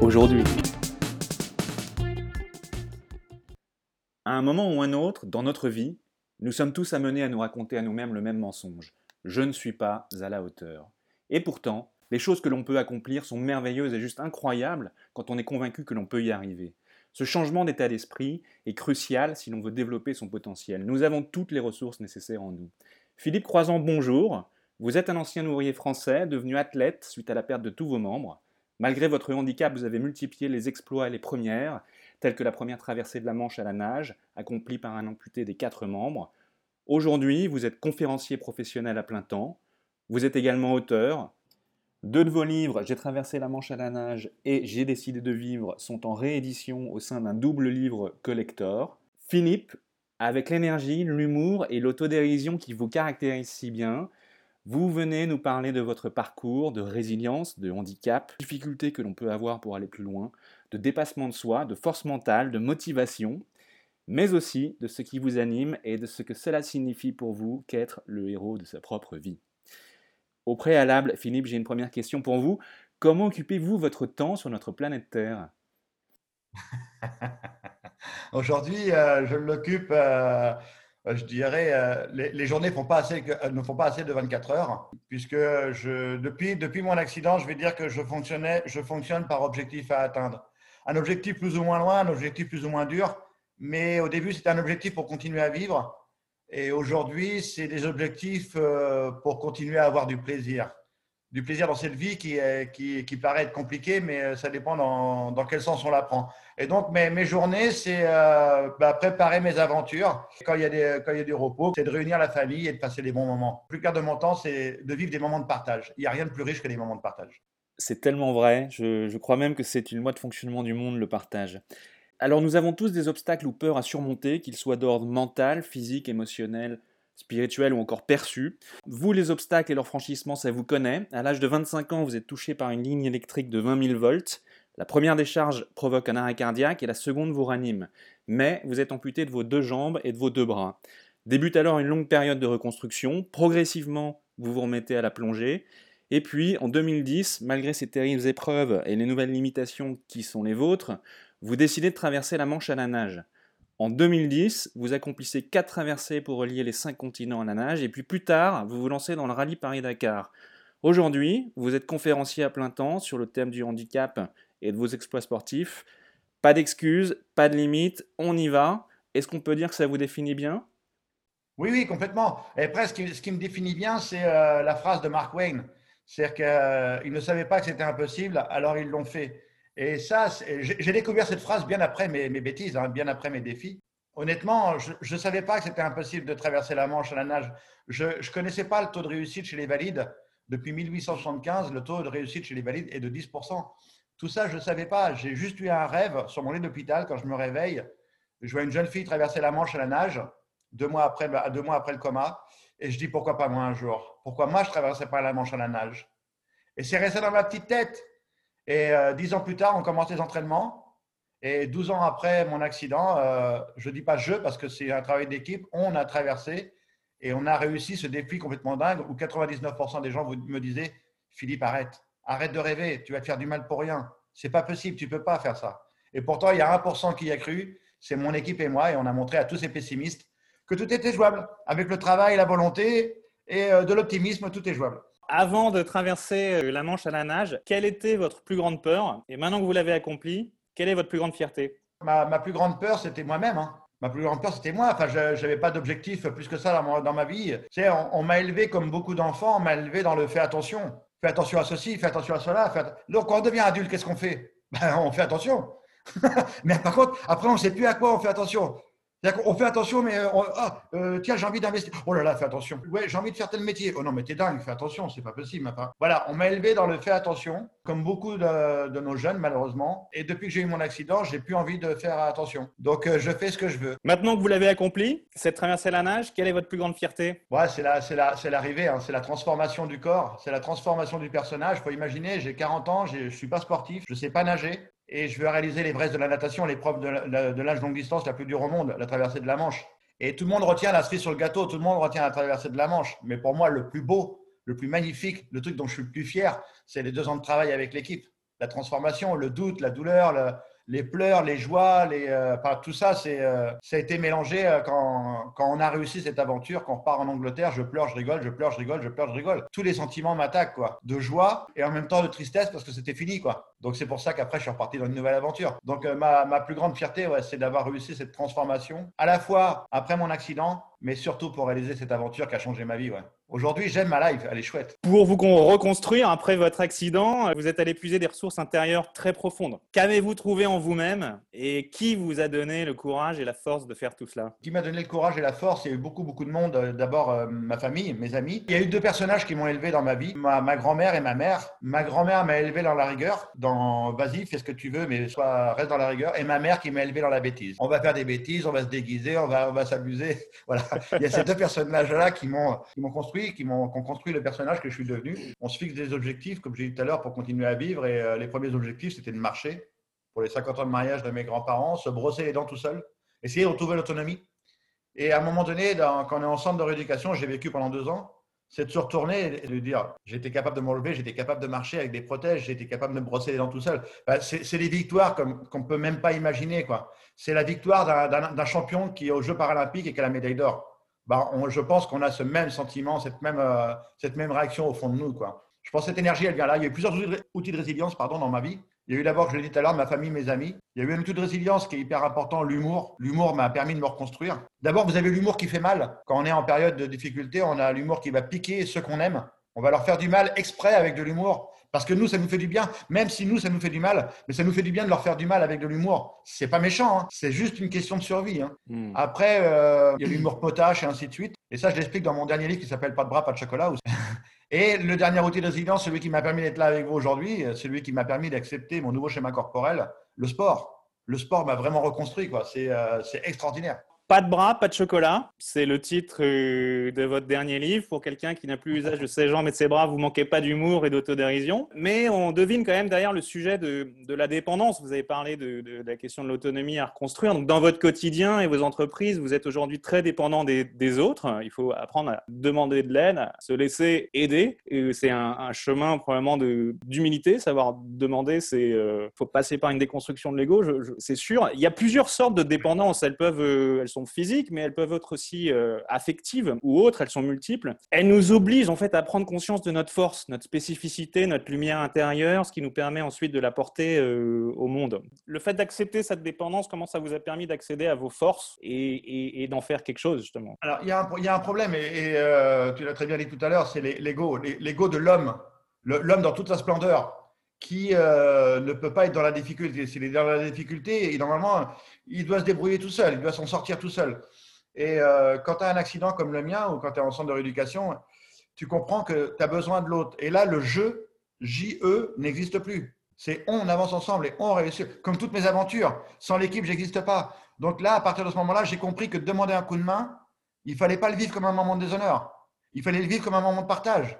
aujourd'hui. À un moment ou un autre dans notre vie, nous sommes tous amenés à nous raconter à nous-mêmes le même mensonge. Je ne suis pas à la hauteur. Et pourtant, les choses que l'on peut accomplir sont merveilleuses et juste incroyables quand on est convaincu que l'on peut y arriver. Ce changement d'état d'esprit est crucial si l'on veut développer son potentiel. Nous avons toutes les ressources nécessaires en nous. Philippe Croisant, bonjour. Vous êtes un ancien ouvrier français devenu athlète suite à la perte de tous vos membres. Malgré votre handicap, vous avez multiplié les exploits et les premières, telles que la première traversée de la Manche à la nage, accomplie par un amputé des quatre membres. Aujourd'hui, vous êtes conférencier professionnel à plein temps. Vous êtes également auteur. Deux de vos livres, J'ai traversé la Manche à la nage et J'ai décidé de vivre, sont en réédition au sein d'un double livre collector. Philippe, avec l'énergie, l'humour et l'autodérision qui vous caractérisent si bien, vous venez nous parler de votre parcours, de résilience, de handicap, difficultés que l'on peut avoir pour aller plus loin, de dépassement de soi, de force mentale, de motivation, mais aussi de ce qui vous anime et de ce que cela signifie pour vous qu'être le héros de sa propre vie. Au préalable, Philippe, j'ai une première question pour vous. Comment occupez-vous votre temps sur notre planète Terre? Aujourd'hui, euh, je l'occupe euh, je dirais, euh, les, journées pas assez, euh, ne font pas assez de 24 heures, puisque depuis, mon accident, je vais dire que je, je fonctionne par objectif à atteindre. Un objectif plus ou moins loin, un objectif plus ou moins dur, mais au début, c'était un objectif pour continuer à vivre. Et aujourd'hui, c'est des objectifs pour continuer à avoir du plaisir du plaisir dans cette vie qui, qui, qui, paraît être compliquée, mais euh, ça dépend dans, dans quel sens on la prend. Et donc, mes, mes journées, c'est euh, bah, préparer mes aventures. Quand il, y a des, quand il y a du repos, c'est de réunir la famille et de passer des bons moments. Plus clair de mon temps, c'est de vivre des moments de partage. Il n'y a rien de plus riche que des moments de partage. C'est tellement vrai. Je, je crois même que c'est une loi de fonctionnement du monde, le partage. Alors, nous avons tous des obstacles ou peurs à surmonter, qu'ils soient d'ordre mental, physique, émotionnel, spirituel ou encore perçu. Vous, les obstacles et leur franchissement, ça vous connaît. À l'âge de 25 ans, vous êtes touché par une ligne électrique de 20 000 volts. La première décharge provoque un arrêt cardiaque et la seconde vous ranime. Mais vous êtes amputé de vos deux jambes et de vos deux bras. Débute alors une longue période de reconstruction. Progressivement, vous vous remettez à la plongée. Et puis, en 2010, malgré ces terribles épreuves et les nouvelles limitations qui sont les vôtres, vous décidez de traverser la Manche à la nage. En 2010, vous accomplissez quatre traversées pour relier les cinq continents à la nage, et puis plus tard, vous vous lancez dans le rallye Paris-Dakar. Aujourd'hui, vous êtes conférencier à plein temps sur le thème du handicap et de vos exploits sportifs. Pas d'excuses, pas de limites, on y va. Est-ce qu'on peut dire que ça vous définit bien? Oui, oui, complètement. Et presque, ce qui me définit bien, c'est euh, la phrase de Mark Wayne. C'est-à-dire qu'ils euh, ne savaient pas que c'était impossible, alors ils l'ont fait. Et ça, j'ai découvert cette phrase bien après mes, bêtises, hein, bien après mes défis. Honnêtement, je ne savais pas que c'était impossible de traverser la Manche à la nage. Je ne connaissais pas le taux de réussite chez les valides. Depuis 1875, le taux de réussite chez les valides est de 10%. Tout ça, je ne savais pas. J'ai juste eu un rêve sur mon lit d'hôpital quand je me réveille. Je vois une jeune fille traverser la Manche à la nage, deux mois après, deux mois après le coma. Et je dis pourquoi pas moi un jour? Pourquoi moi je ne traversais pas la Manche à la nage? Et c'est resté dans ma petite tête. Et euh, dix ans plus tard, on commence les entraînements. Et 12 ans après mon accident, euh, je ne dis pas je parce que c'est un travail d'équipe, on a traversé et on a réussi ce défi complètement dingue où 99% des gens me disaient Philippe, arrête, arrête de rêver, tu vas te faire du mal pour rien. C'est pas possible, tu ne peux pas faire ça. Et pourtant, il y a 1% qui a cru, c'est mon équipe et moi, et on a montré à tous ces pessimistes que tout était jouable. Avec le travail, la volonté et euh, de l'optimisme, tout est jouable. Avant de traverser euh, la Manche à la nage, quelle était votre plus grande peur? Et maintenant que vous l'avez accompli, quelle est votre plus grande fierté? Ma, plus grande peur, c'était moi-même. Hein. Ma plus grande peur, c'était moi. Enfin, je n'avais pas d'objectif plus que ça dans, ma vie. Tu sais, on, m'a élevé comme beaucoup d'enfants, on m'a élevé dans le fais attention. Fais attention à ceci, fais attention à cela. Donc, quand on devient adulte, qu'est-ce qu'on fait? Ben, On fait attention. Mais par contre, après, on ne sait plus à quoi on fait attention. On fait attention, mais euh, ah, euh, tiens, j'ai envie d'investir. Oh là là, fais attention. Ouais, j'ai envie de faire tel métier. Oh non, mais t'es dingue, fais attention, c'est pas possible. Voilà, on m'a élevé dans le fait attention, comme beaucoup de, nos jeunes, malheureusement. Et depuis que j'ai eu mon accident, j'ai plus envie de faire attention. Donc, euh, je fais ce que je veux. Maintenant que vous l'avez accompli, cette traversée la nage, quelle est votre plus grande fierté? Ouais, c'est la, c'est la, c'est l'arrivée, hein. c'est la transformation du corps, c'est la transformation du personnage. Faut imaginer, j'ai 40 ans, je suis pas sportif, je sais pas nager et je veux réaliser les l'Everest de la natation, l'épreuve de l'âge longue distance la plus dure au monde, la traversée de la Manche. Et tout le monde retient la cerise sur le gâteau, tout le monde retient la traversée de la Manche. Mais pour moi, le plus beau, le plus magnifique, le truc dont je suis le plus fier, c'est les deux ans de travail avec l'équipe. La transformation, le doute, la douleur, le, les pleurs, les joies, euh, tout ça, euh, ça a été mélangé euh, quand, on a réussi cette aventure, quand on repart en Angleterre, je pleure, je rigole, je pleure, je rigole, je pleure, je rigole. Tous les sentiments m'attaquent, quoi, de joie et en même temps de tristesse parce que c'était fini, quoi. Donc c'est pour ça qu'après, je suis reparti dans une nouvelle aventure. Donc ma, plus grande fierté, c'est d'avoir réussi cette transformation, à la fois après mon accident, mais surtout pour réaliser cette aventure qui a changé ma vie. Ouais. Aujourd'hui, j'aime ma life, elle est chouette. Pour vous reconstruire après votre accident, vous êtes allé puiser des ressources intérieures très profondes. Qu'avez-vous trouvé en vous-même et qui vous a donné le courage et la force de faire tout cela? Qui m'a donné le courage et la force Il y a eu beaucoup, beaucoup de monde. D'abord, euh, ma famille, mes amis. Il y a eu deux personnages qui m'ont élevé dans ma vie, ma, ma grand-mère et ma mère. Ma grand-mère m'a élevé dans la rigueur, dans vas-y, fais ce que tu veux, mais sois, reste dans la rigueur. Et ma mère qui m'a élevé dans la bêtise. On va faire des bêtises, on va se déguiser, on va, on va s'amuser. Voilà. Il y a ces deux personnages-là qui m'ont construit qui m'ont construit le personnage que je suis devenu. On se fixe des objectifs, comme j'ai dit tout à l'heure, pour continuer à vivre. Et euh, les premiers objectifs, c'était de marcher pour les 50 ans de mariage de mes grands-parents, se brosser les dents tout seul, essayer de retrouver l'autonomie. Et à un moment donné, quand on est en centre de rééducation, j'ai vécu pendant deux ans, c'est de se retourner et de dire j'étais capable de me relever, j'étais capable de marcher avec des protèges, j'étais capable de me brosser les dents tout seul. Ben, c'est des victoires qu'on ne peut même pas imaginer. C'est la victoire d'un champion qui est aux Jeux paralympiques et qui a la médaille d'or bah, je pense qu'on a ce même sentiment, cette même, euh, cette même réaction au fond de nous. Quoi. Je pense que cette énergie, elle vient là. Il y a eu plusieurs outils de résilience pardon, dans ma vie. Il y a eu d'abord, je l'ai dit tout à l'heure, ma famille, mes amis. Il y a eu un outil de résilience qui est hyper important, l'humour. L'humour m'a permis de me reconstruire. D'abord, vous avez l'humour qui fait mal. Quand on est en période de difficulté, on a l'humour qui va piquer ceux qu'on aime. On va leur faire du mal exprès avec de l'humour. Parce que nous, ça nous fait du bien, même si nous, ça nous fait du mal, mais ça nous fait du bien de leur faire du mal avec de l'humour. C'est pas méchant, hein. c'est juste une question de survie. Hein. Hmm. Après, euh, il y a l'humour potache et ainsi de suite. Et ça, je l'explique dans mon dernier livre qui s'appelle Pas de bras, pas de chocolat. Et le dernier outil de résilience, celui qui m'a permis d'être là avec vous aujourd'hui, celui qui m'a permis d'accepter mon nouveau schéma corporel, le sport. Le sport m'a vraiment reconstruit, quoi. C'est euh, extraordinaire. Pas de bras, pas de chocolat. C'est le titre euh, de votre dernier livre. Pour quelqu'un qui n'a plus usage de ses jambes et de ses bras, vous manquez pas d'humour et d'autodérision. Mais on devine quand même derrière le sujet de, la dépendance. Vous avez parlé de, la question de l'autonomie à reconstruire. Donc, dans votre quotidien et vos entreprises, vous êtes aujourd'hui très dépendant des, autres. Il faut apprendre à demander de l'aide, à se laisser aider. C'est un, chemin probablement d'humilité. Savoir demander, c'est euh, faut passer par une déconstruction de l'ego, c'est sûr. Il y a plusieurs sortes de dépendance. Elles peuvent, euh, physiques, mais elles peuvent être aussi euh, affectives ou autres, elles sont multiples. Elles nous obligent en fait à prendre conscience de notre force, notre spécificité, notre lumière intérieure, ce qui nous permet ensuite de la porter euh, au monde. Le fait d'accepter cette dépendance, comment ça vous a permis d'accéder à vos forces et, d'en faire quelque chose justement? Alors il y, a un problème, et, euh, tu l'as très bien dit tout à l'heure, c'est l'ego, l'ego de l'homme, l'homme dans toute sa splendeur qui ne peut pas être dans la difficulté. S'il est dans la difficulté, normalement, il doit se débrouiller tout seul, il doit s'en sortir tout seul. Et euh, quand tu as un accident comme le mien ou quand tu es en centre de rééducation, tu comprends que tu as besoin de l'autre. Et là, le jeu, J-E, n'existe plus. C'est on, avance ensemble et on réussit. Comme toutes mes aventures, sans l'équipe, j'existe pas. Donc là, à partir de ce moment-là, j'ai compris que demander un coup de main, il fallait pas le vivre comme un moment de déshonneur. Il fallait le vivre comme un moment de partage.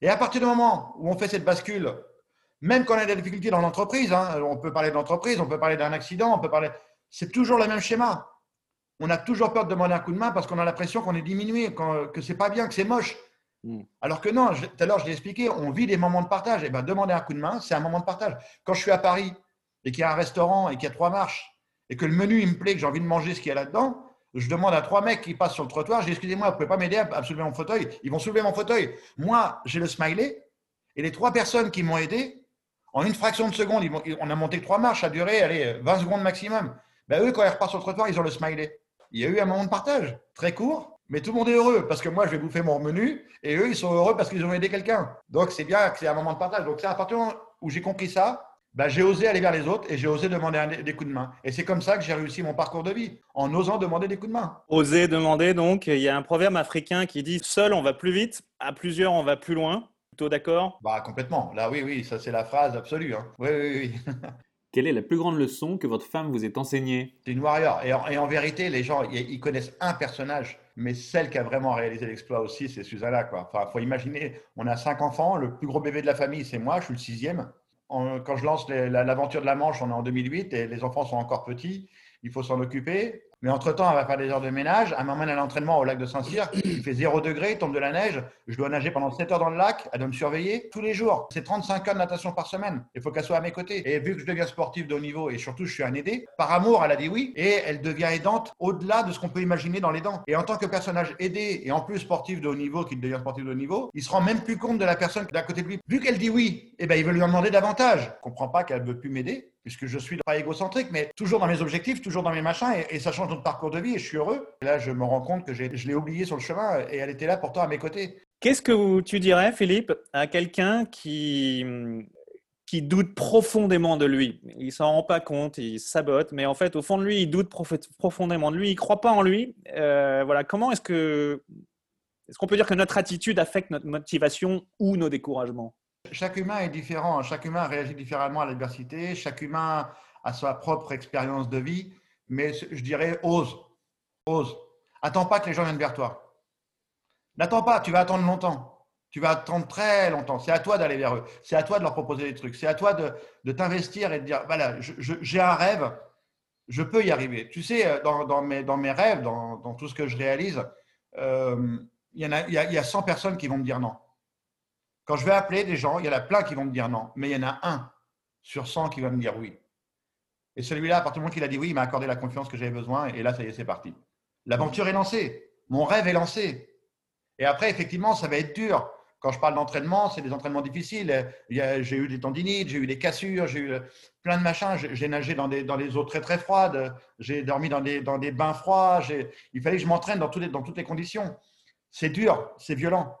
Et à partir du moment où on fait cette bascule, même quand on a des difficultés dans l'entreprise, hein, on peut parler de l'entreprise, on peut parler d'un accident, on peut parler c'est toujours le même schéma. On a toujours peur de demander un coup de main parce qu'on a l'impression qu'on est diminué, que c'est pas bien, que c'est moche. Hmm. Alors que non, tout à l'heure je l'ai expliqué, on vit des moments de partage. Et eh ben demander un coup de main, c'est un moment de partage. Quand je suis à Paris et qu'il y a un restaurant et qu'il y a trois marches et que le menu il me plaît, que j'ai envie de manger ce qu'il y a là-dedans, je demande à trois mecs qui passent sur le trottoir, je dis excusez-moi, vous pouvez pas m'aider à soulever mon fauteuil? Ils vont soulever mon fauteuil. Moi, j'ai le smiley et les trois personnes qui m'ont aidé, en une fraction de seconde, on a monté trois marches, ça a duré allez, 20 secondes maximum. Ben, eux, quand ils repartent sur le trottoir, ils ont le smiley. Il y a eu un moment de partage, très court, mais tout le monde est heureux parce que moi, je vais bouffer mon menu et eux, ils sont heureux parce qu'ils ont aidé quelqu'un. Donc, c'est bien que c'est un moment de partage. Donc, c'est à partir du moment où j'ai compris ça, bah, j'ai osé aller vers les autres et j'ai osé demander des coups de main. Et c'est comme ça que j'ai réussi mon parcours de vie, en osant demander des coups de main. Oser demander, donc, il y a un proverbe africain qui dit Seul, on va plus vite, à plusieurs, on va plus loin. Plutôt d'accord? Bah complètement. Là, oui, oui, ça c'est la phrase absolue. Hein. Oui, oui, oui. Quelle est la plus grande leçon que votre femme vous ait enseignée? C'est une warrior. Et en, vérité, les gens, ils connaissent un personnage, mais celle qui a vraiment réalisé l'exploit aussi, c'est Susanna. Quoi. Enfin, faut imaginer, on a cinq enfants, le plus gros bébé de la famille, c'est moi, je suis le sixième quand je lance l'aventure de la Manche, on est en 2008 et les enfants sont encore petits. Il faut s'en occuper. Mais entre-temps, elle va faire des heures de ménage. Elle m'emmène à l'entraînement au lac de Saint-Cyr. Il fait 0 degré, il tombe de la neige. Je dois nager pendant 7 heures dans le lac. Elle doit me surveiller tous les jours. C'est 35 heures de natation par semaine. Il faut qu'elle soit à mes côtés. Et vu que je deviens sportif de haut niveau et surtout je suis un aidé, par amour, elle a dit oui. Et elle devient aidante au-delà de ce qu'on peut imaginer dans les dents. Et en tant que personnage aidé et en plus sportif de haut niveau, qui devient sportif de haut niveau, il se rend même plus compte de la personne d'à côté de lui. Vu qu'elle dit oui, eh ben, il veut lui en demander davantage. Je comprends pas qu'elle veut plus m'aider puisque je suis pas égocentrique, mais toujours dans mes objectifs, toujours dans mes machins, et, ça change notre parcours de vie, et je suis heureux. Et là, je me rends compte que je l'ai oublié sur le chemin, et elle était là pourtant à mes côtés. Qu'est-ce que tu dirais, Philippe, à quelqu'un qui, qui doute profondément de lui? Il s'en rend pas compte, il sabote, mais en fait, au fond de lui, il doute profondément de lui, il croit pas en lui. Euh, voilà, comment est-ce que est-ce qu'on peut dire que notre attitude affecte notre motivation ou nos découragements? Chaque humain est différent, chaque humain réagit différemment à l'adversité, chaque humain a sa propre expérience de vie, mais je dirais ose, ose. Attends pas que les gens viennent vers toi. N'attends pas, tu vas attendre longtemps. Tu vas attendre très longtemps. C'est à toi d'aller vers eux. C'est à toi de leur proposer des trucs. C'est à toi de, t'investir et de dire, voilà, j'ai un rêve, je peux y arriver. Tu sais, euh, dans, mes, rêves, dans, tout ce que je réalise, euh, il y, y a 100 personnes qui vont me dire non. Quand je vais appeler des gens, il y en a plein qui vont me dire non, mais il y en a un sur 100 qui va me dire oui. Et celui-là, à partir du moment qu'il a dit oui, il m'a accordé la confiance que j'avais besoin, et là, ça y est, c'est parti. L'aventure est lancée, mon rêve est lancé. Et après, effectivement, ça va être dur. Quand je parle d'entraînement, c'est des entraînements difficiles. J'ai eu des tendinites, j'ai eu des cassures, j'ai eu plein de machins. J'ai nagé dans des, dans eaux très très froides, j'ai dormi dans des, bains froids. Il fallait que je m'entraîne dans toutes les conditions. C'est dur, c'est violent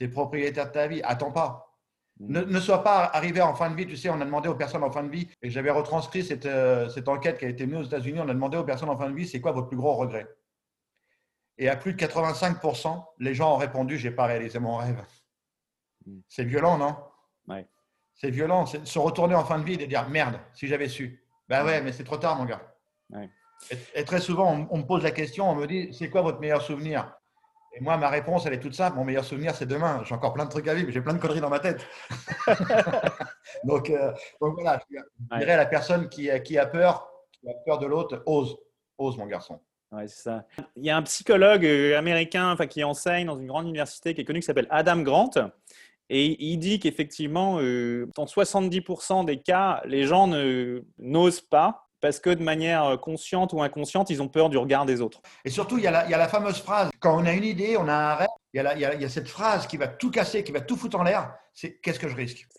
tu es propriétaire de ta vie, attends pas. Mm. Ne, sois pas arrivé en fin de vie, tu sais, on a demandé aux personnes en fin de vie, et j'avais retranscrit cette, euh, cette, enquête qui a été menée aux États-Unis, on a demandé aux personnes en fin de vie, c'est quoi votre plus gros regret? Et à plus de 85%, les gens ont répondu, j'ai pas réalisé mon rêve. Mm. C'est violent, non? Ouais. C'est violent, c'est se retourner en fin de vie et dire, merde, si j'avais su. Ben ouais, mais c'est trop tard, mon gars. Et, très souvent, on, me pose la question, on me dit, c'est quoi votre meilleur souvenir? Et moi, ma réponse, elle est toute simple. Mon meilleur souvenir, c'est demain. J'ai encore plein de trucs à vivre, j'ai plein de conneries dans ma tête. donc, euh, donc, voilà, je dirais à la personne qui, qui, a peur, qui a peur de l'autre, ose. Ose, mon garçon. Ouais, c'est ça. Il y a un psychologue euh, américain enfin, qui enseigne dans une grande université qui est connu qui s'appelle Adam Grant. Et il dit qu'effectivement, euh, dans 70% des cas, les gens n'osent pas parce que de manière euh, consciente ou inconsciente, ils ont peur du regard des autres. Et surtout, il y, a la, il y a la fameuse phrase, quand on a une idée, on a un rêve, il y, a il, y a, cette phrase qui va tout casser, qui va tout foutre en l'air, c'est qu'est-ce que je risque?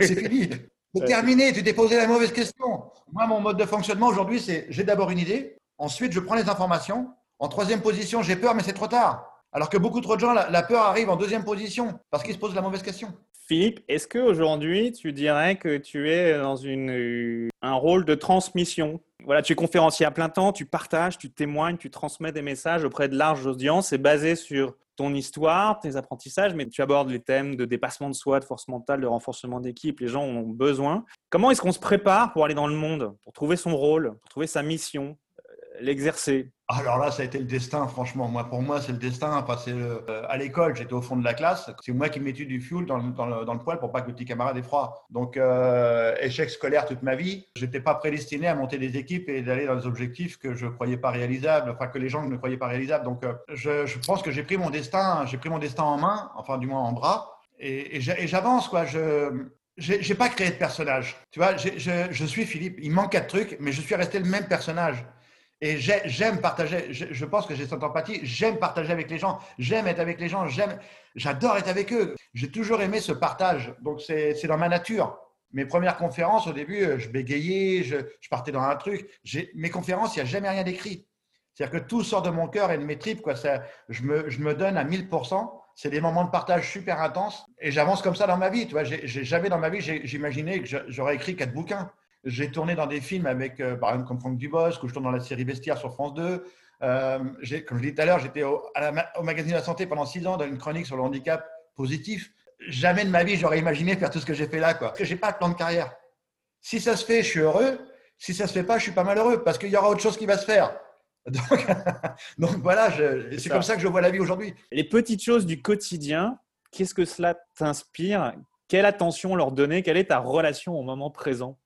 C'est fini. C'est terminé, tu t'es posé la mauvaise question. Moi, mon mode de fonctionnement aujourd'hui, c'est j'ai d'abord une idée, ensuite je prends les informations, en troisième position, j'ai peur, mais c'est trop tard. Alors que beaucoup trop de gens, la peur arrive en deuxième position parce qu'ils se posent la mauvaise question. Philippe, est-ce qu'aujourd'hui, tu dirais que tu es dans une, un rôle de transmission? Voilà, tu es conférencier à plein temps, tu partages, tu témoignes, tu transmets des messages auprès de larges audiences. C'est basé sur ton histoire, tes apprentissages, mais tu abordes les thèmes de dépassement de soi, de force mentale, de renforcement d'équipe. Les gens ont besoin. Comment est-ce qu'on se prépare pour aller dans le monde, pour trouver son rôle, pour trouver sa mission, euh, l'exercer alors là, ça a été le destin, franchement. Moi, pour moi, c'est le destin. Enfin, euh, à l'école, j'étais au fond de la classe. C'est moi qui mettais du fuel dans le, dans, poêle pour pas que le petit camarade ait froid. Donc, euh, échec scolaire toute ma vie. J'étais pas prédestiné à monter des équipes et d'aller dans des objectifs que je croyais pas réalisables, enfin que les gens ne croyaient pas réalisables. Donc, euh, je, pense que j'ai pris mon destin, j'ai pris mon destin en main, enfin du moins en bras, et, et j'avance quoi. Je j'ai pas créé de personnage. Tu vois, je, je suis Philippe. Il manque quatre trucs, mais je suis resté le même personnage. Et j'aime partager, je, pense que j'ai cette empathie, j'aime partager avec les gens, j'aime être avec les gens, j'aime, j'adore être avec eux. J'ai toujours aimé ce partage, donc c'est dans ma nature. Mes premières conférences, au début, je bégayais, je, partais dans un truc. Mes conférences, il n'y a jamais rien d'écrit. C'est-à-dire que tout sort de mon cœur et de mes tripes. Je, me, donne à 1000%. c'est des moments de partage super intenses. Et j'avance comme ça dans ma vie. Tu vois, j'ai jamais dans ma vie, j'imaginais que j'aurais écrit quatre bouquins. J'ai tourné dans des films avec, euh, par exemple, comme Franck Dubosc, ou je tourne dans la série Vestiaire sur France 2. Euh, comme je l'ai dit tout à l'heure, j'étais au, au, magazine de la santé pendant six ans dans une chronique sur le handicap positif. Jamais de ma vie, j'aurais imaginé faire tout ce que j'ai fait là. Quoi. Parce que je n'ai pas de plan de carrière. Si ça se fait, je suis heureux. Si ça ne se fait pas, je suis pas malheureux parce qu'il y aura autre chose qui va se faire. Donc, voilà, c'est comme ça que je vois la vie aujourd'hui. Les petites choses du quotidien, qu'est-ce que cela t'inspire? Quelle attention leur donner? Quelle est ta relation au moment présent?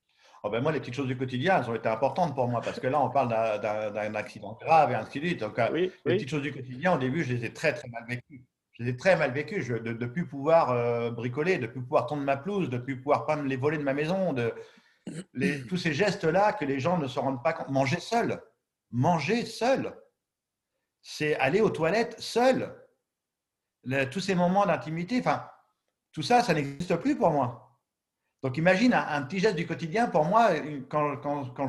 Oh ben moi, les petites choses du quotidien, elles ont été importantes pour moi parce que là, on parle d'un accident grave et ainsi de suite. Donc, euh, les petites choses du quotidien, au début, je les ai très, très mal vécues. Je les ai très mal vécues. Je, de ne plus pouvoir euh, bricoler, de ne plus pouvoir tondre ma pelouse, de ne plus pouvoir prendre les volets de ma maison, de, tous ces gestes-là que les gens ne se rendent pas compte. Manger seul manger seul. C'est aller aux toilettes seul. tous ces moments d'intimité, enfin, tout ça, ça n'existe plus pour moi. Donc imagine un, petit geste du quotidien, pour moi, quand,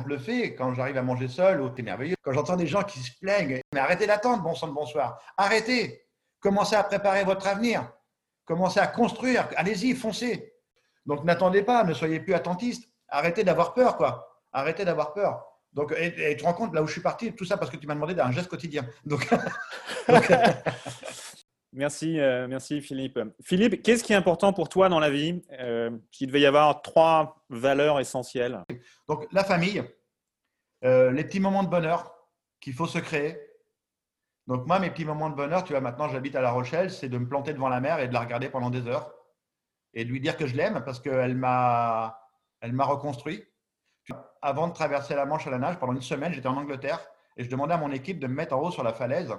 je le fais, quand j'arrive à manger seul, oh, c'est merveilleux. Quand j'entends des gens qui se plaignent, mais arrêtez d'attendre, bon sang bonsoir. Arrêtez. Commencez à préparer votre avenir. Commencez à construire. Allez-y, foncez. Donc n'attendez pas, ne soyez plus attentiste. Arrêtez d'avoir peur, quoi. Arrêtez d'avoir peur. Donc, et, tu te rends compte là où je suis parti, tout ça parce que tu m'as demandé d'un geste quotidien. Donc, merci, euh, merci Philippe. Philippe, qu'est-ce qui est important pour toi dans la vie euh, Il devait y avoir trois valeurs essentielles? Donc, la famille, euh, les petits moments de bonheur qu'il faut se créer. Donc, moi, mes petits moments de bonheur, tu vois, maintenant j'habite à La Rochelle, c'est de me planter devant la mer et de la regarder pendant des heures et de lui dire que je l'aime parce qu'elle m'a, elle m'a reconstruit avant de traverser la Manche à la nage, pendant une semaine, j'étais en Angleterre et je demandais à mon équipe de me mettre en haut sur la falaise.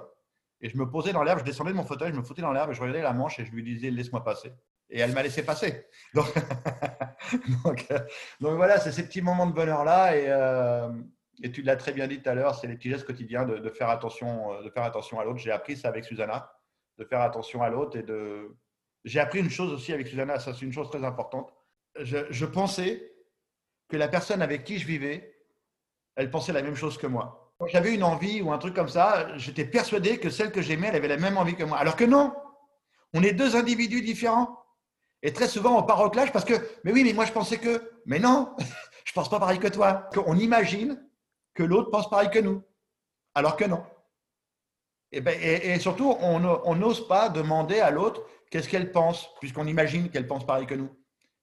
Et je me posais dans l'herbe, je descendais de mon fauteuil, je me foutais dans l'herbe et je regardais la Manche et je lui disais laisse-moi passer. Et elle m'a laissé passer. Donc, voilà, c'est ces petits moments de bonheur-là. Et, euh, et, tu l'as très bien dit tout à l'heure, c'est les petits gestes quotidiens de, faire, attention, euh, de faire attention à l'autre. J'ai appris ça avec Susanna, de faire attention à l'autre. et de. J'ai appris une chose aussi avec Susanna, ça c'est une chose très importante. Je pensais que la personne avec qui je vivais, elle pensait la même chose que moi. Quand j'avais une envie ou un truc comme ça, j'étais persuadé que celle que j'aimais, elle avait la même envie que moi. Alors que non, on est deux individus différents. Et très souvent, on part au clash parce que, mais oui, mais moi je pensais que, mais non, je pense pas pareil que toi. On imagine que l'autre pense pareil que nous, alors que non. Et, ben, et, surtout, on n'ose pas demander à l'autre qu'est-ce qu'elle pense, puisqu'on imagine qu'elle pense pareil que nous.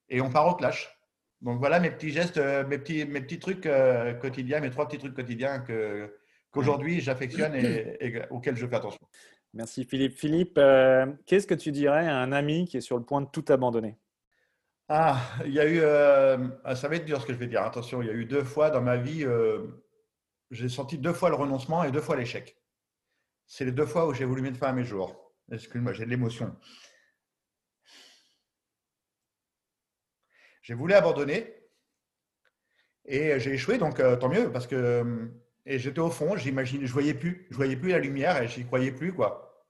Et on part au clash. Donc voilà mes petits gestes, euh, mes petits, mes petits trucs euh, quotidiens, mes trois petits trucs quotidiens que, qu'aujourd'hui j'affectionne et, auxquels je fais attention. Merci Philippe. Philippe, euh, qu'est-ce que tu dirais à un ami qui est sur le point de tout abandonner? Ah, il y a eu, ah, ça va être dur ce que je vais dire. Attention, il y a eu deux fois dans ma vie, j'ai senti deux fois le renoncement et deux fois l'échec. C'est les deux fois où j'ai voulu mettre fin à mes jours. Excuse-moi, j'ai de l'émotion. J'ai voulu abandonner et j'ai échoué, donc euh, tant mieux parce que et j'étais au fond, j'imagine, je voyais plus, je voyais plus la lumière et j'y croyais plus quoi.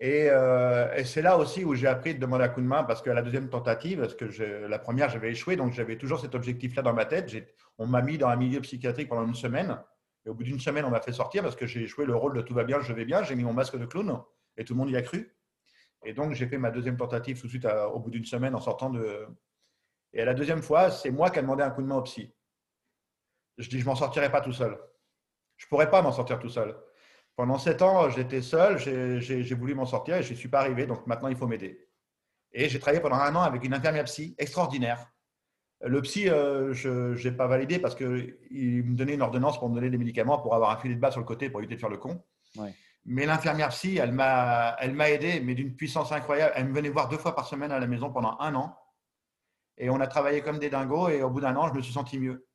Et, euh, et c'est là aussi où j'ai appris de demander un coup de main parce que la deuxième tentative, parce que la première j'avais échoué, donc j'avais toujours cet objectif-là dans ma tête. On m'a mis dans un milieu psychiatrique pendant une semaine et au bout d'une semaine on m'a fait sortir parce que j'ai joué le rôle de tout va bien, je vais bien. J'ai mis mon masque de clown et tout le monde y a cru. Et donc j'ai fait ma deuxième tentative tout de suite au bout d'une semaine en sortant de, et la deuxième fois, c'est moi qui ai demandé un coup de main au psy. Je dis, je m'en sortirai pas tout seul. Je pourrais pas m'en sortir tout seul. Pendant sept ans, j'étais seul, j'ai voulu m'en sortir et je ne suis pas arrivé, donc maintenant il faut m'aider. Et j'ai travaillé pendant un an avec une infirmière psy extraordinaire. Le psy, euh, je n'ai pas validé parce qu'il me donnait une ordonnance pour me donner des médicaments pour avoir un filet de bas sur le côté pour éviter de faire le con. Mais l'infirmière psy, elle m'a aidé, mais d'une puissance incroyable. Elle me venait voir deux fois par semaine à la maison pendant un an. Et on a travaillé comme des dingos et au bout d'un an, je me suis senti mieux.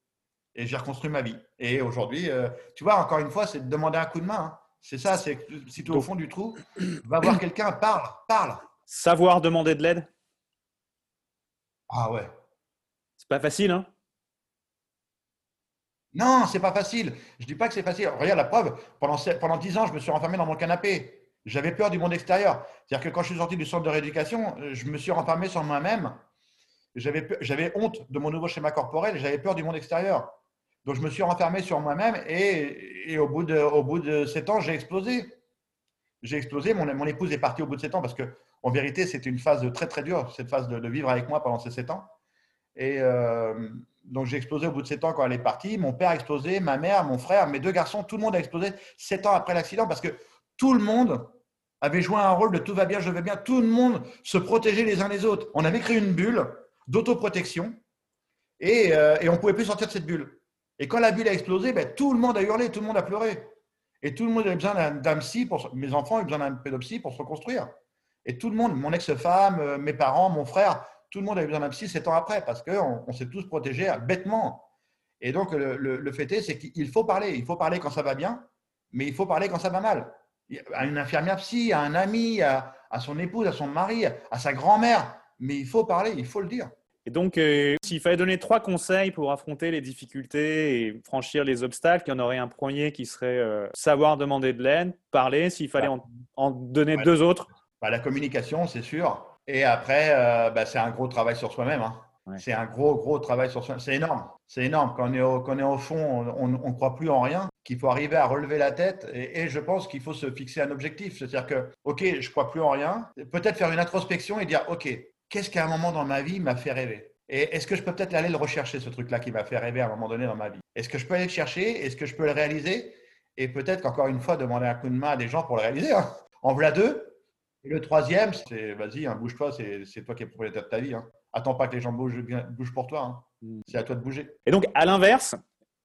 Et j'ai reconstruit ma vie. Et aujourd'hui, euh, tu vois, encore une fois, c'est de demander un coup de main. Hein. C'est ça, c'est si tu es au fond du trou, va voir quelqu'un, parle, parle. Savoir demander de l'aide? Ah ouais. C'est pas facile, hein? Non, c'est pas facile. Je dis pas que c'est facile. Regarde la preuve. Pendant, pendant 10 ans, je me suis renfermé dans mon canapé. J'avais peur du monde extérieur. C'est-à-dire que quand je suis sorti du centre de rééducation, je me suis renfermé sur moi-même j'avais honte de mon nouveau schéma corporel, j'avais peur du monde extérieur. Donc je me suis renfermé sur moi-même et, au, bout de, au bout de sept ans, j'ai explosé. j'ai explosé. Mon, mon, épouse est partie au bout de 7 ans parce que, en vérité, c'était une phase très très dure, cette phase de, vivre avec moi pendant ces 7 ans. Et euh, donc j'ai explosé au bout de 7 ans quand elle est partie. Mon père a explosé, ma mère, mon frère, mes deux garçons, tout le monde a explosé 7 ans après l'accident parce que tout le monde avait joué un rôle de tout va bien, je vais bien. Tout le monde se protégeait les uns les autres. On avait créé une bulle d'autoprotection et, euh, on ne pouvait plus sortir de cette bulle. Et quand la bulle a explosé, ben, tout le monde a hurlé, tout le monde a pleuré. Et tout le monde avait besoin d'un psy, pour, mes enfants avaient besoin d'un pédopsie pour se reconstruire. Et tout le monde, mon ex-femme, euh, mes parents, mon frère, tout le monde avait besoin d'un psy sept ans après parce qu'on on, s'est tous protégés bêtement. Et donc, le, le, fait est, c'est qu'il faut parler. Il faut parler quand ça va bien, mais il faut parler quand ça va mal. À une infirmière psy, à un ami, à, à son épouse, à son mari, à sa grand-mère. Mais il faut parler, il faut le dire. Et donc, euh, s'il fallait donner trois conseils pour affronter les difficultés et franchir les obstacles, il y en aurait un premier qui serait euh, savoir demander de l'aide, parler. S'il fallait bah, en, donner deux autres bah, La communication, c'est sûr. Et après, euh, bah, c'est un gros travail sur soi-même. Hein. C'est un gros, gros travail sur soi-même. C'est énorme. C'est énorme. Quand on est au, quand on est au fond, on ne croit plus en rien, qu'il faut arriver à relever la tête. Et, et je pense qu'il faut se fixer un objectif. C'est-à-dire que, OK, je ne crois plus en rien. Peut-être faire une introspection et dire, OK, qu'est-ce qu'à un moment dans ma vie m'a fait rêver? Et est-ce que je peux peut-être aller le rechercher, ce truc-là qui m'a fait rêver à un moment donné dans ma vie? Est-ce que je peux aller le chercher? Est-ce que je peux le réaliser? Et peut-être qu'encore une fois, demander un coup de main à des gens pour le réaliser. Hein. En voilà deux. Et le troisième, c'est vas-y, hein, bouge-toi, c'est toi qui es propriétaire de ta vie. Hein. Attends pas que les gens bougent, bougent pour toi. Hein. Mm. C'est à toi de bouger. Et donc, à l'inverse,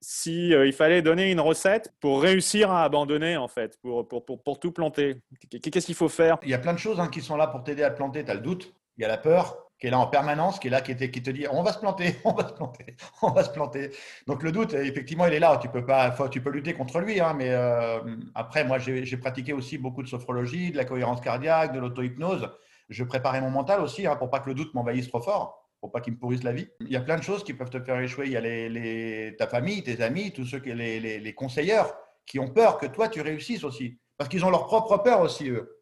si euh, il fallait donner une recette pour réussir à abandonner, en fait, pour, pour, pour, pour tout planter, qu'est-ce qu'il faut faire? Il y a plein de choses qui sont là pour t'aider à planter. Tu as le doute, il y a la peur qui est là en permanence, qui est là, qui, te dit on va se planter, on va se planter, on va se planter. Donc le doute, effectivement, il est là. Tu peux pas, tu peux lutter contre lui, hein, mais euh, après, moi, j'ai pratiqué aussi beaucoup de sophrologie, de la cohérence cardiaque, de l'auto-hypnose. Je préparais mon mental aussi hein, pour pas que le doute m'envahisse trop fort, pour pas qu'il me pourrisse la vie. Il y a plein de choses qui peuvent te faire échouer. Il y a les, ta famille, tes amis, tous ceux qui, les, les, les conseilleurs qui ont peur que toi tu réussisses aussi, parce qu'ils ont leur propre peur aussi eux.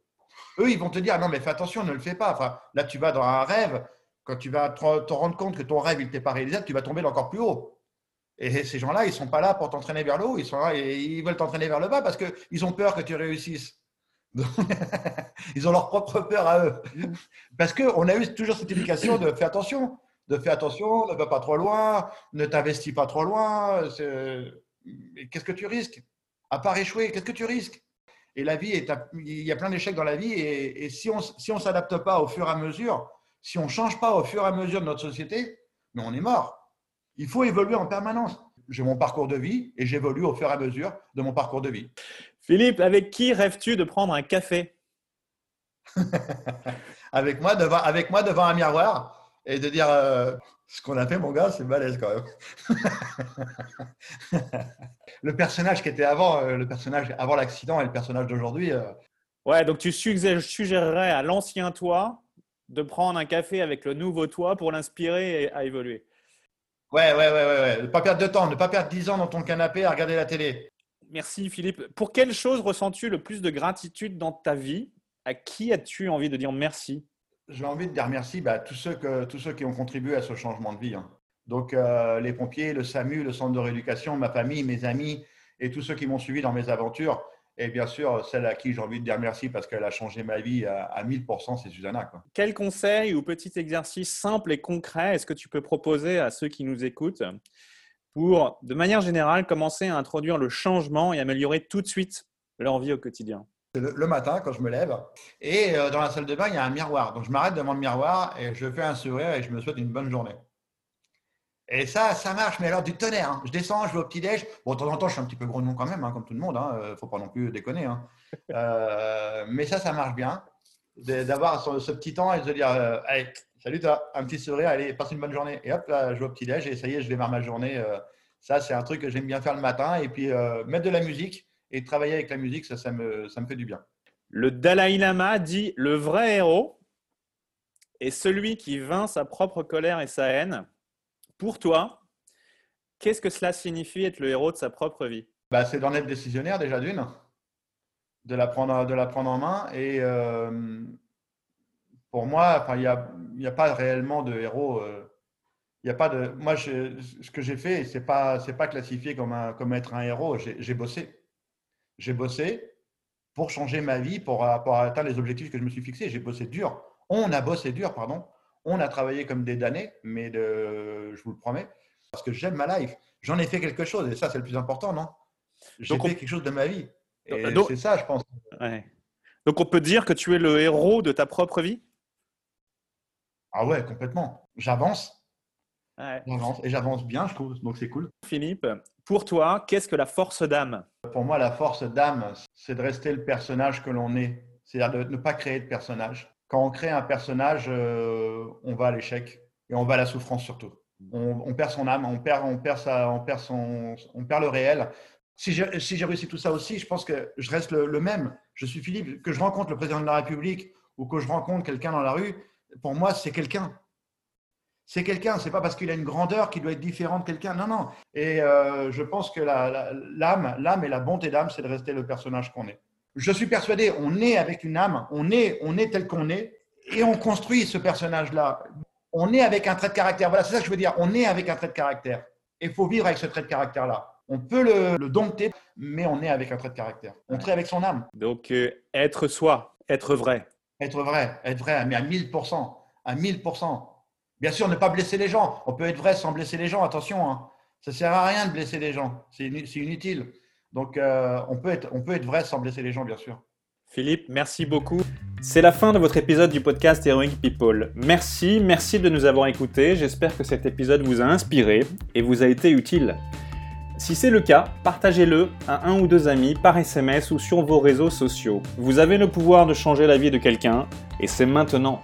Eux, ils vont te dire non, mais fais attention, ne le fais pas. Enfin, là, tu vas dans un rêve. Quand tu vas te rendre compte que ton rêve, il t'est pas réalisable, tu vas tomber encore plus haut. Et ces gens-là, ils sont pas là pour t'entraîner vers le haut. Ils sont là et ils veulent t'entraîner vers le bas parce qu'ils ont peur que tu réussisses. ils ont leur propre peur à eux. Parce qu'on a eu toujours cette éducation de faire attention, de faire attention, ne va pas trop loin, ne t'investis pas trop loin. Qu'est-ce que tu risques? À part échouer, qu'est-ce que tu risques? Et la vie, est, il y a plein d'échecs dans la vie. Et, si on ne si on s'adapte pas au fur et à mesure, si on ne change pas au fur et à mesure de notre société, mais on est mort. Il faut évoluer en permanence. J'ai mon parcours de vie et j'évolue au fur et à mesure de mon parcours de vie. Philippe, avec qui rêves-tu de prendre un café? Avec, moi devant, avec moi devant un miroir et de dire euh, ce qu'on a fait, mon gars, c'est balèze quand même. le personnage qui était avant, euh, le personnage avant l'accident et le personnage d'aujourd'hui. Euh, ouais, donc tu suggérerais à l'ancien toi de prendre un café avec le nouveau toi pour l'inspirer à évoluer. Ouais, ouais, ouais, ouais, ouais. Ne pas perdre de temps, ne pas perdre 10 ans dans ton canapé à regarder la télé. Merci Philippe. Pour quelle chose ressens-tu le plus de gratitude dans ta vie? À qui as-tu envie de dire merci? J'ai envie de dire merci bah, à tous, ceux que, tous ceux qui ont contribué à ce changement de vie. Hein. Donc, euh, les pompiers, le SAMU, le centre de rééducation, ma famille, mes amis et tous ceux qui m'ont suivi dans mes aventures. Et bien sûr, celle à qui j'ai envie de dire merci parce qu'elle a changé ma vie à, 1000%, c'est Susanna. Quel conseil ou petit exercice simple et concret est-ce que tu peux proposer à ceux qui nous écoutent pour, de manière générale, commencer à introduire le changement et améliorer tout de suite leur vie au quotidien? Le, matin quand je me lève. Et euh, dans la salle de bain, il y a un miroir. Donc je m'arrête devant le miroir et je fais un sourire et je me souhaite une bonne journée. Et ça, ça marche, mais alors du tonnerre. Hein. Je descends, je vais au petit-déj. Bon, de temps en temps, je suis un petit peu grognon quand même, hein, comme tout le monde. Hein. ne faut pas non plus déconner. Euh, mais ça, ça marche bien. D'avoir ce, petit temps et de se dire euh, Allez, salut toi, un petit sourire, allez, passe une bonne journée. Et hop, là, je vais au petit-déj et ça y est, je démarre ma journée. ça, c'est un truc que j'aime bien faire le matin. Et puis, mettre de la musique et travailler avec la musique, ça, ça, me, ça me fait du bien. Le Dalai Lama dit le vrai héros est celui qui vainc sa propre colère et sa haine. Pour toi, qu'est-ce que cela signifie être le héros de sa propre vie? Bah, C'est d'en être décisionnaire déjà d'une, de la prendre, de la prendre en main. Et euh, pour moi, il n'y a, a, pas réellement de héros. Euh, y a pas de, moi, ce que j'ai fait, ce n'est pas, pas classifié comme, un, comme être un héros. J'ai bossé j'ai bossé pour changer ma vie, pour, pour atteindre les objectifs que je me suis fixés. J'ai bossé dur. On a bossé dur, pardon. On a travaillé comme des damnés, mais de, je vous le promets, parce que j'aime ma life. J'en ai fait quelque chose, et ça, c'est le plus important, non? J'ai fait quelque chose de ma vie. Et c'est ça, je pense. Donc, on peut dire que tu es le héros de ta propre vie? Ah ouais, complètement. J'avance. J'avance, et j'avance bien, je trouve, donc c'est cool. Philippe, pour toi, qu'est-ce que la force d'âme? Pour moi, la force d'âme, c'est de rester le personnage que l'on est, c'est-à-dire de ne pas créer de personnage. Quand on crée un personnage, euh, on va à l'échec et on va à la souffrance surtout. On, perd son âme, on perd, on perd, on perd, son, on perd le réel. Si j'ai si réussi tout ça aussi, je pense que je reste le, même. Je suis Philippe, que je rencontre le président de la République ou que je rencontre quelqu'un dans la rue, pour moi, c'est quelqu'un. C'est quelqu'un, c'est pas parce qu'il a une grandeur qu'il doit être différent de quelqu'un. Non, non. Et euh, je pense que l'âme, l'âme et la bonté d'âme, c'est de rester le personnage qu'on est. Je suis persuadé, on est avec une âme, on est, on est tel qu'on est, et on construit ce personnage-là on est avec un trait de caractère. Voilà, c'est ça que je veux dire. On est avec un trait de caractère. Et il faut vivre avec ce trait de caractère-là. On peut le, dompter, mais on est avec un trait de caractère. On trait avec son âme. Donc, euh, être soi, être vrai. Être vrai, être vrai, mais à 1000%. À 1000%. Bien sûr, ne pas blesser les gens. On peut être vrai sans blesser les gens, attention. Hein. Ça ne sert à rien de blesser les gens. C'est inutile. Donc, euh, on, peut être, on peut être vrai sans blesser les gens, bien sûr. Philippe, merci beaucoup. C'est la fin de votre épisode du podcast Heroic People. Merci, merci de nous avoir écoutés. J'espère que cet épisode vous a inspiré et vous a été utile. Si c'est le cas, partagez-le à un ou deux amis par SMS ou sur vos réseaux sociaux. Vous avez le pouvoir de changer la vie de quelqu'un et c'est maintenant.